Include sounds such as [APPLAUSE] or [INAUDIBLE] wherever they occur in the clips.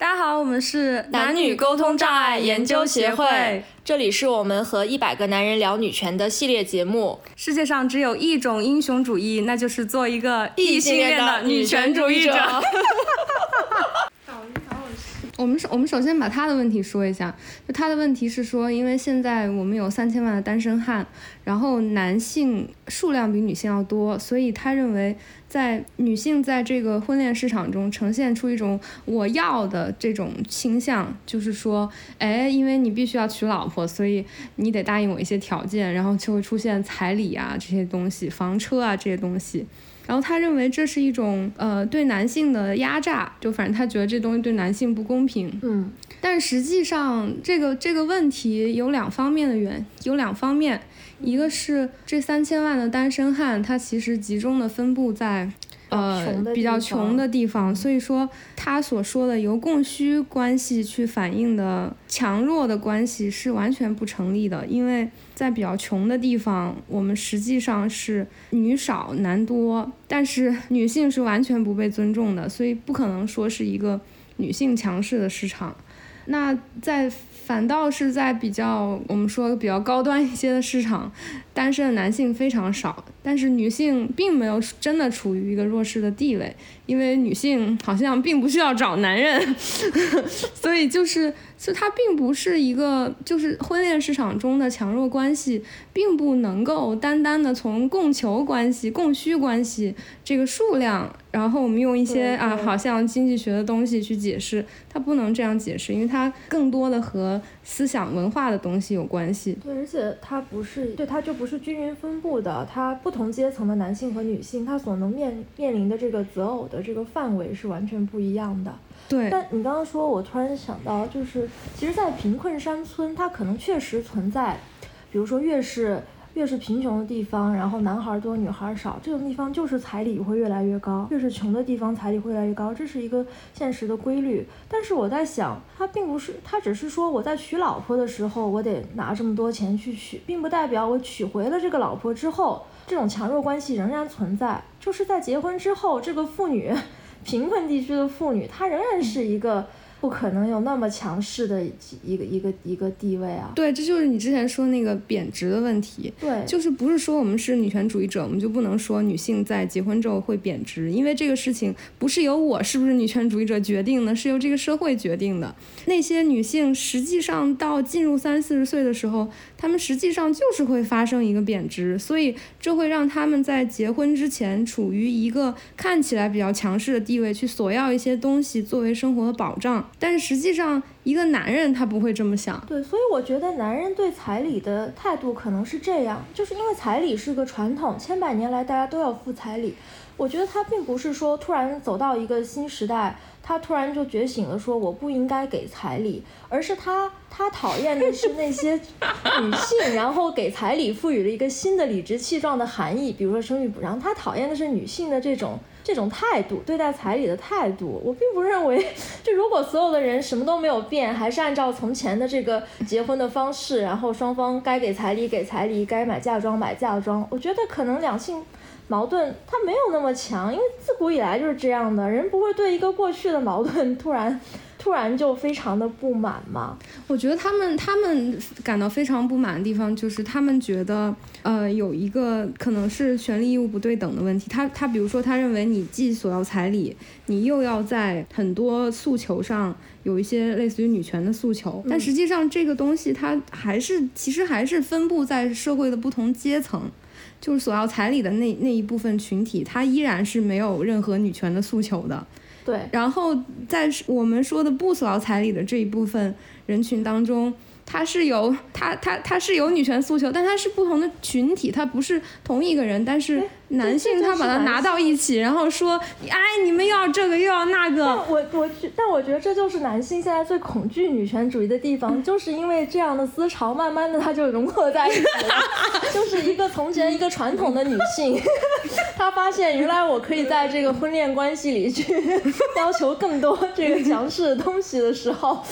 大家好，我们是男女沟通障碍研究协会，这里是我们和一百个男人聊女权的系列节目。世界上只有一种英雄主义，那就是做一个异性恋的女权主义者。我们首我们首先把他的问题说一下，就他的问题是说，因为现在我们有三千万的单身汉，然后男性数量比女性要多，所以他认为在女性在这个婚恋市场中呈现出一种我要的这种倾向，就是说，哎，因为你必须要娶老婆，所以你得答应我一些条件，然后就会出现彩礼啊这些东西，房车啊这些东西。然后他认为这是一种呃对男性的压榨，就反正他觉得这东西对男性不公平。嗯，但实际上这个这个问题有两方面的原有两方面，一个是这三千万的单身汉，他其实集中的分布在。呃，比较穷的地方，所以说他所说的由供需关系去反映的强弱的关系是完全不成立的，因为在比较穷的地方，我们实际上是女少男多，但是 [LAUGHS] 女性是完全不被尊重的，所以不可能说是一个女性强势的市场。那在反倒是在比较我们说比较高端一些的市场，单身的男性非常少，但是女性并没有真的处于一个弱势的地位，因为女性好像并不需要找男人，[LAUGHS] 所以就是。就它并不是一个，就是婚恋市场中的强弱关系，并不能够单单的从供求关系、供需关系这个数量，然后我们用一些啊，好像经济学的东西去解释，它不能这样解释，因为它更多的和思想文化的东西有关系。对，而且它不是，对，它就不是均匀分布的，它不同阶层的男性和女性，他所能面面临的这个择偶的这个范围是完全不一样的。对，但你刚刚说，我突然想到，就是其实，在贫困山村，它可能确实存在，比如说越是越是贫穷的地方，然后男孩多女孩少，这种地方就是彩礼会越来越高；越是穷的地方，彩礼会越来越高，这是一个现实的规律。但是我在想，它并不是，它只是说我在娶老婆的时候，我得拿这么多钱去娶，并不代表我娶回了这个老婆之后，这种强弱关系仍然存在。就是在结婚之后，这个妇女。[LAUGHS] 贫困地区的妇女，她仍然是一个。不可能有那么强势的一个一个一个地位啊！对，这就是你之前说那个贬值的问题。对，就是不是说我们是女权主义者，我们就不能说女性在结婚之后会贬值，因为这个事情不是由我是不是女权主义者决定的，是由这个社会决定的。那些女性实际上到进入三四十岁的时候，她们实际上就是会发生一个贬值，所以这会让她们在结婚之前处于一个看起来比较强势的地位，去索要一些东西作为生活的保障。但是实际上，一个男人他不会这么想。对，所以我觉得男人对彩礼的态度可能是这样，就是因为彩礼是个传统，千百年来大家都要付彩礼。我觉得他并不是说突然走到一个新时代。他突然就觉醒了，说我不应该给彩礼，而是他他讨厌的是那些女性，然后给彩礼赋予了一个新的理直气壮的含义，比如说生育补偿。他讨厌的是女性的这种这种态度，对待彩礼的态度。我并不认为，就如果所有的人什么都没有变，还是按照从前的这个结婚的方式，然后双方该给彩礼给彩礼，该买嫁妆买嫁妆，我觉得可能两性。矛盾它没有那么强，因为自古以来就是这样的，人不会对一个过去的矛盾突然突然就非常的不满嘛。我觉得他们他们感到非常不满的地方，就是他们觉得呃有一个可能是权利义务不对等的问题。他他比如说他认为你既索要彩礼，你又要在很多诉求上有一些类似于女权的诉求，但实际上这个东西它还是其实还是分布在社会的不同阶层。就是索要彩礼的那那一部分群体，他依然是没有任何女权的诉求的。对，然后在我们说的不索劳彩礼的这一部分人群当中。他是有他他他是有女权诉求，但他是不同的群体，他不是同一个人。但是男性他把它拿到一起，然后说，哎，你们又要这个又要那个。我我但我觉得这就是男性现在最恐惧女权主义的地方，[LAUGHS] 就是因为这样的思潮，慢慢的它就融合在一起了。就是一个从前一个传统的女性，[LAUGHS] 她发现原来我可以在这个婚恋关系里去 [LAUGHS] 要求更多这个强势的东西的时候。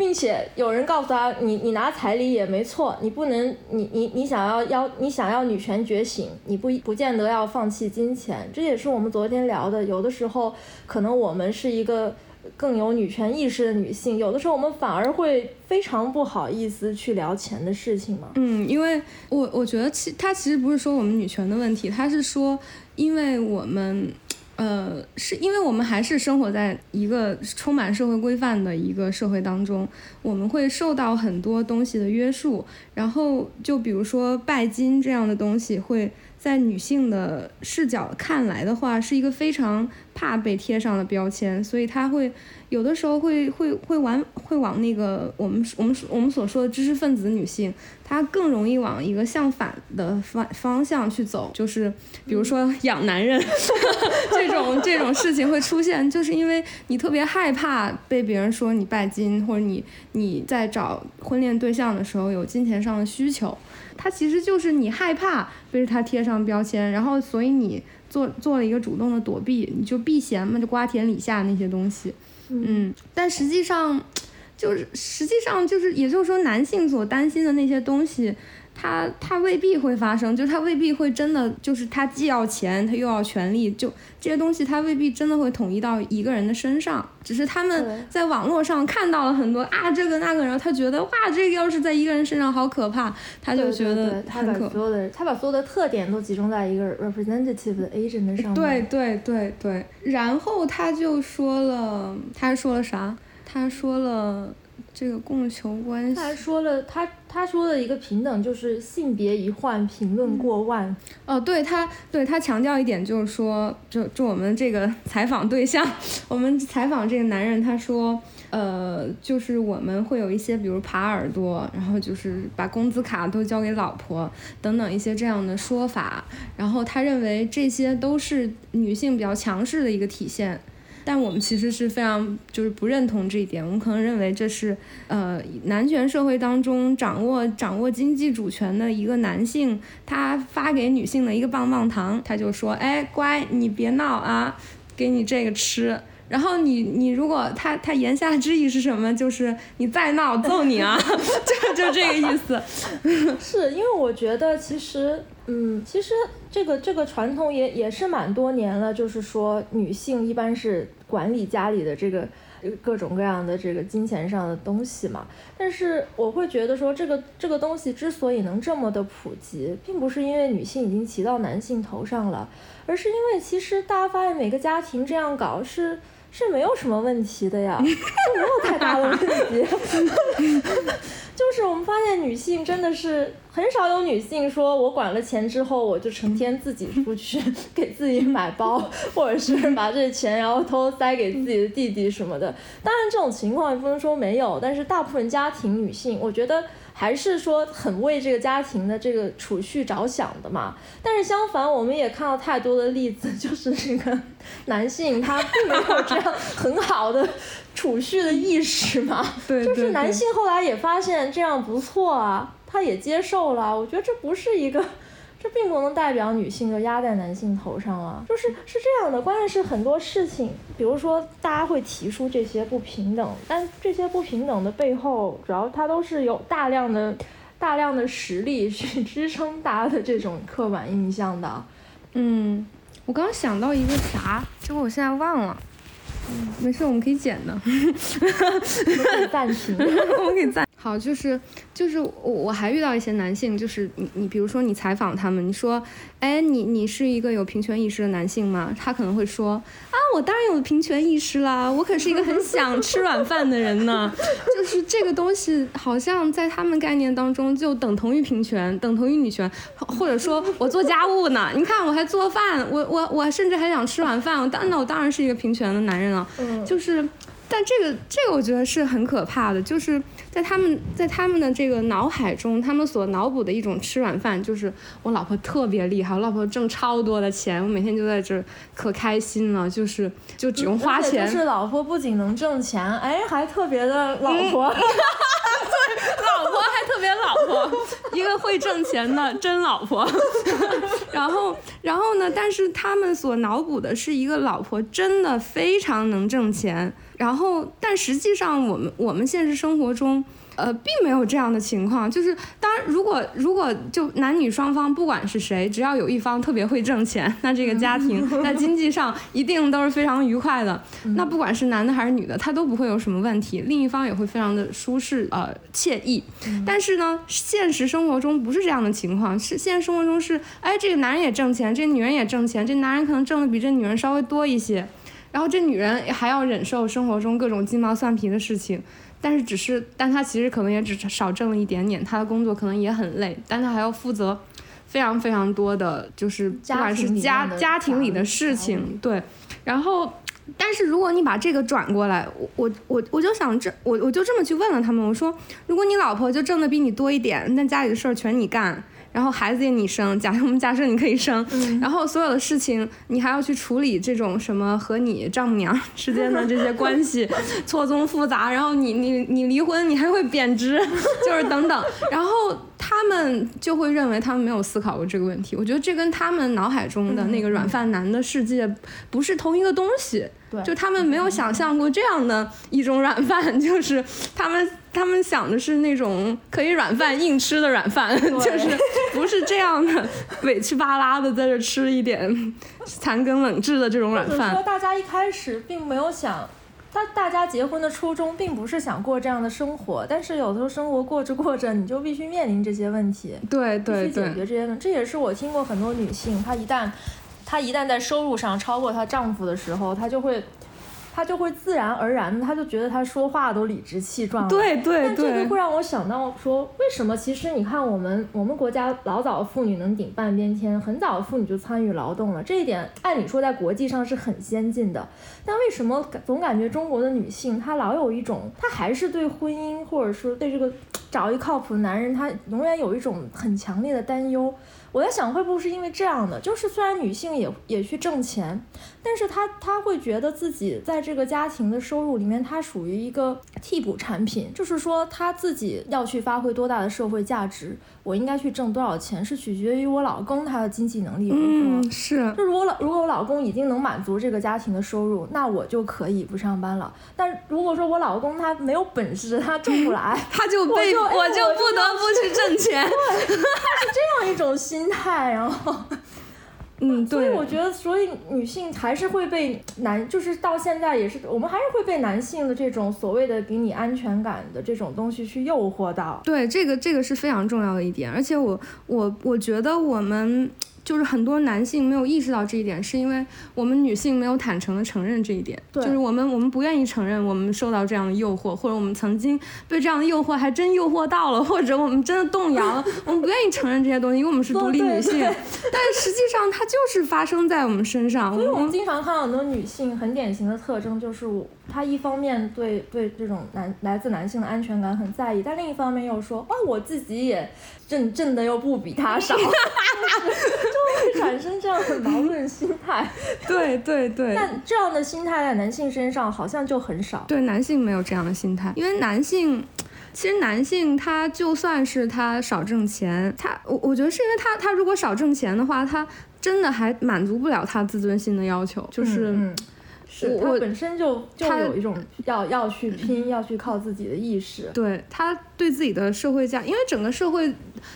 并且有人告诉他，你你拿彩礼也没错，你不能，你你你想要要你想要女权觉醒，你不不见得要放弃金钱。这也是我们昨天聊的，有的时候可能我们是一个更有女权意识的女性，有的时候我们反而会非常不好意思去聊钱的事情嘛。嗯，因为我我觉得其他其实不是说我们女权的问题，他是说因为我们。呃，是因为我们还是生活在一个充满社会规范的一个社会当中，我们会受到很多东西的约束。然后，就比如说拜金这样的东西，会在女性的视角看来的话，是一个非常怕被贴上的标签，所以他会。有的时候会会会往会往那个我们我们我们所说的知识分子女性，她更容易往一个相反的方方向去走，就是比如说养男人 [LAUGHS] 这种这种事情会出现，就是因为你特别害怕被别人说你拜金，或者你你在找婚恋对象的时候有金钱上的需求，它其实就是你害怕被他贴上标签，然后所以你做做了一个主动的躲避，你就避嫌嘛，就瓜田李下那些东西。嗯，但实际上，就是实际上就是，也就是说，男性所担心的那些东西。他他未必会发生，就他未必会真的，就是他既要钱，他又要权利，就这些东西他未必真的会统一到一个人的身上。只是他们在网络上看到了很多啊这个那个，然后他觉得哇这个要是在一个人身上好可怕，他就觉得他把所有的他把所有的特点都集中在一个 representative 的 agent 上面。对对对对，然后他就说了，他说了啥？他说了。这个供求关系，他还说了，他他说的一个平等就是性别一换，评论过万。哦，对他，对他强调一点就是说，就就我们这个采访对象，我们采访这个男人，他说，呃，就是我们会有一些，比如耙耳朵，然后就是把工资卡都交给老婆等等一些这样的说法，然后他认为这些都是女性比较强势的一个体现。但我们其实是非常就是不认同这一点，我们可能认为这是呃男权社会当中掌握掌握经济主权的一个男性，他发给女性的一个棒棒糖，他就说，哎，乖，你别闹啊，给你这个吃。然后你你如果他他言下之意是什么？就是你再闹揍你啊，[LAUGHS] 就就这个意思。是因为我觉得其实嗯，其实这个这个传统也也是蛮多年了，就是说女性一般是管理家里的这个各种各样的这个金钱上的东西嘛。但是我会觉得说这个这个东西之所以能这么的普及，并不是因为女性已经骑到男性头上了，而是因为其实大家发现每个家庭这样搞是。是没有什么问题的呀，[LAUGHS] 就没有太大的问题。[LAUGHS] 就是我们发现女性真的是很少有女性说，我管了钱之后，我就成天自己出去 [LAUGHS] 给自己 [LAUGHS] 买包，或者是把这钱然后偷偷塞给自己的弟弟什么的。当然这种情况也不能说没有，但是大部分家庭女性，我觉得。还是说很为这个家庭的这个储蓄着想的嘛？但是相反，我们也看到太多的例子，就是这个男性他并没有这样很好的储蓄的意识嘛。[LAUGHS] 对，就是男性后来也发现这样不错啊，他也接受了。我觉得这不是一个。[LAUGHS] 这并不能代表女性就压在男性头上了，就是是这样的。关键是很多事情，比如说大家会提出这些不平等，但这些不平等的背后，主要它都是有大量的、[LAUGHS] 大量的实力去支撑大家的这种刻板印象的。嗯，我刚想到一个啥，结果我现在忘了。嗯，没事，我们可以剪的。[LAUGHS] 可以暂停，[LAUGHS] 我们可以暂。好，就是就是我我还遇到一些男性，就是你你比如说你采访他们，你说，哎，你你是一个有平权意识的男性吗？他可能会说，啊，我当然有平权意识啦，我可是一个很想吃软饭的人呢。[LAUGHS] 就是这个东西好像在他们概念当中就等同于平权，等同于女权，或者说我做家务呢，你看我还做饭，我我我甚至还想吃软饭，我当那我当然是一个平权的男人了。嗯，就是。但这个这个我觉得是很可怕的，就是在他们在他们的这个脑海中，他们所脑补的一种吃软饭，就是我老婆特别厉害，我老婆挣超多的钱，我每天就在这可开心了，就是就只用花钱。就是老婆不仅能挣钱，哎，还特别的老婆。[LAUGHS] 对，老婆还特别老婆，一个会挣钱的真老婆。[LAUGHS] 然后然后呢？但是他们所脑补的是一个老婆真的非常能挣钱。然后，但实际上我们我们现实生活中。呃，并没有这样的情况，就是当然，如果如果就男女双方不管是谁，只要有一方特别会挣钱，那这个家庭在经济上一定都是非常愉快的。那不管是男的还是女的，他都不会有什么问题，另一方也会非常的舒适呃惬意。但是呢，现实生活中不是这样的情况，是现实生活中是，哎，这个男人也挣钱，这女人也挣钱，这男人可能挣的比这女人稍微多一些，然后这女人还要忍受生活中各种鸡毛蒜皮的事情。但是只是，但他其实可能也只少挣了一点点，他的工作可能也很累，但他还要负责非常非常多的，就是不管是家家庭里的事情，对。然后，但是如果你把这个转过来，我我我我就想这我我就这么去问了他们，我说，如果你老婆就挣的比你多一点，那家里的事儿全你干。然后孩子也你生，假设 [LAUGHS] 我们假设你可以生，然后所有的事情你还要去处理这种什么和你丈母娘之间的这些关系 [LAUGHS] 错综复杂，然后你你你离婚你还会贬值，[LAUGHS] 就是等等，然后他们就会认为他们没有思考过这个问题。我觉得这跟他们脑海中的那个软饭男的世界不是同一个东西。就他们没有想象过这样的一种软饭，就是他们他们想的是那种可以软饭硬吃的软饭，就是不是这样的委屈巴拉的在这吃一点残羹冷炙的这种软饭。说大家一开始并没有想，大大家结婚的初衷并不是想过这样的生活，但是有的时候生活过着过着，你就必须面临这些问题，对对对，解决这些问题。这也是我听过很多女性，她一旦。她一旦在收入上超过她丈夫的时候，她就会，她就会自然而然的，他就觉得他说话都理直气壮。对对对。这个会让我想到说，为什么其实你看我们我们国家老早妇女能顶半边天，很早妇女就参与劳动了，这一点按理说在国际上是很先进的。但为什么总感觉中国的女性她老有一种，她还是对婚姻或者说对这个找一靠谱的男人，她永远有一种很强烈的担忧。我在想，会不会是因为这样的？就是虽然女性也也去挣钱，但是她她会觉得自己在这个家庭的收入里面，她属于一个替补产品，就是说她自己要去发挥多大的社会价值。我应该去挣多少钱，是取决于我老公他的经济能力如何。嗯，是。就如果老如果我老公已经能满足这个家庭的收入，那我就可以不上班了。但如果说我老公他没有本事，他挣不来，[LAUGHS] 他就被我就不得不去挣钱。对，他是这样一种心态，然后。嗯，所以我觉得，所以女性还是会被男，就是到现在也是，我们还是会被男性的这种所谓的给你安全感的这种东西去诱惑到。对，这个这个是非常重要的一点，而且我我我觉得我们。就是很多男性没有意识到这一点，是因为我们女性没有坦诚的承认这一点。对，就是我们我们不愿意承认我们受到这样的诱惑，或者我们曾经被这样的诱惑还真诱惑到了，或者我们真的动摇了，我们不愿意承认这些东西，因为我们是独立女性。但实际上它就是发生在我们身上。所以我们经常看到很多女性很典型的特征，就是我她一方面对对这种男来自男性的安全感很在意，但另一方面又说，哦，我自己也。挣挣的又不比他少，[LAUGHS] 样的矛盾心态。[LAUGHS] 对对对。但这样的心态在男性身上好像就很少。对，男性没有这样的心态，因为男性，其实男性他就算是他少挣钱，他我我觉得是因为他他如果少挣钱的话，他真的还满足不了他自尊心的要求，就是。是他本身就就有一种要要去拼，要去靠自己的意识。对他对自己的社会价，因为整个社会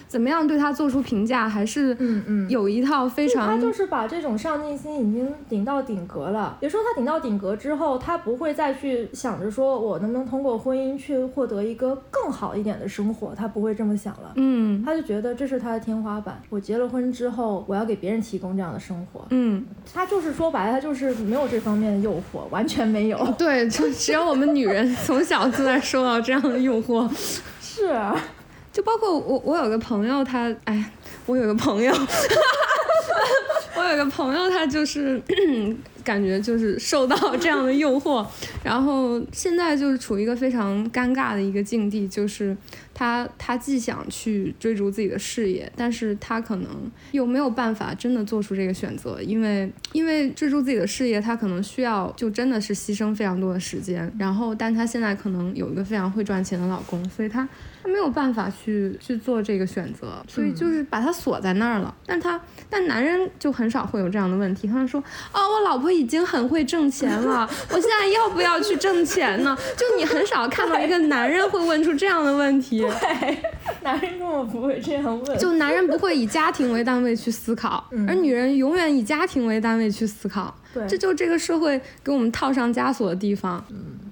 怎么样对他做出评价，还是嗯嗯有一套非常。他就是把这种上进心已经顶到顶格了。也说他顶到顶格之后，他不会再去想着说我能不能通过婚姻去获得一个更好一点的生活，他不会这么想了。嗯，他就觉得这是他的天花板。我结了婚之后，我要给别人提供这样的生活。嗯，他就是说白了，他就是没有这方面的诱。惑完全没有，对，就只有我们女人从小就在受到这样的诱惑，[LAUGHS] 是，就包括我，我有个朋友，他，哎，我有个朋友，[LAUGHS] 我有个朋友，他就是。[COUGHS] 感觉就是受到这样的诱惑，然后现在就是处于一个非常尴尬的一个境地，就是他他既想去追逐自己的事业，但是他可能又没有办法真的做出这个选择，因为因为追逐自己的事业，他可能需要就真的是牺牲非常多的时间，然后但他现在可能有一个非常会赚钱的老公，所以他他没有办法去去做这个选择，所以就是把他锁在那儿了。但他但男人就很少会有这样的问题，他们说哦，我老婆。已经很会挣钱了，我现在要不要去挣钱呢？就你很少看到一个男人会问出这样的问题。对，男人根本不会这样问。就男人不会以家庭为单位去思考，而女人永远以家庭为单位去思考。对，这就这个社会给我们套上枷锁的地方。嗯。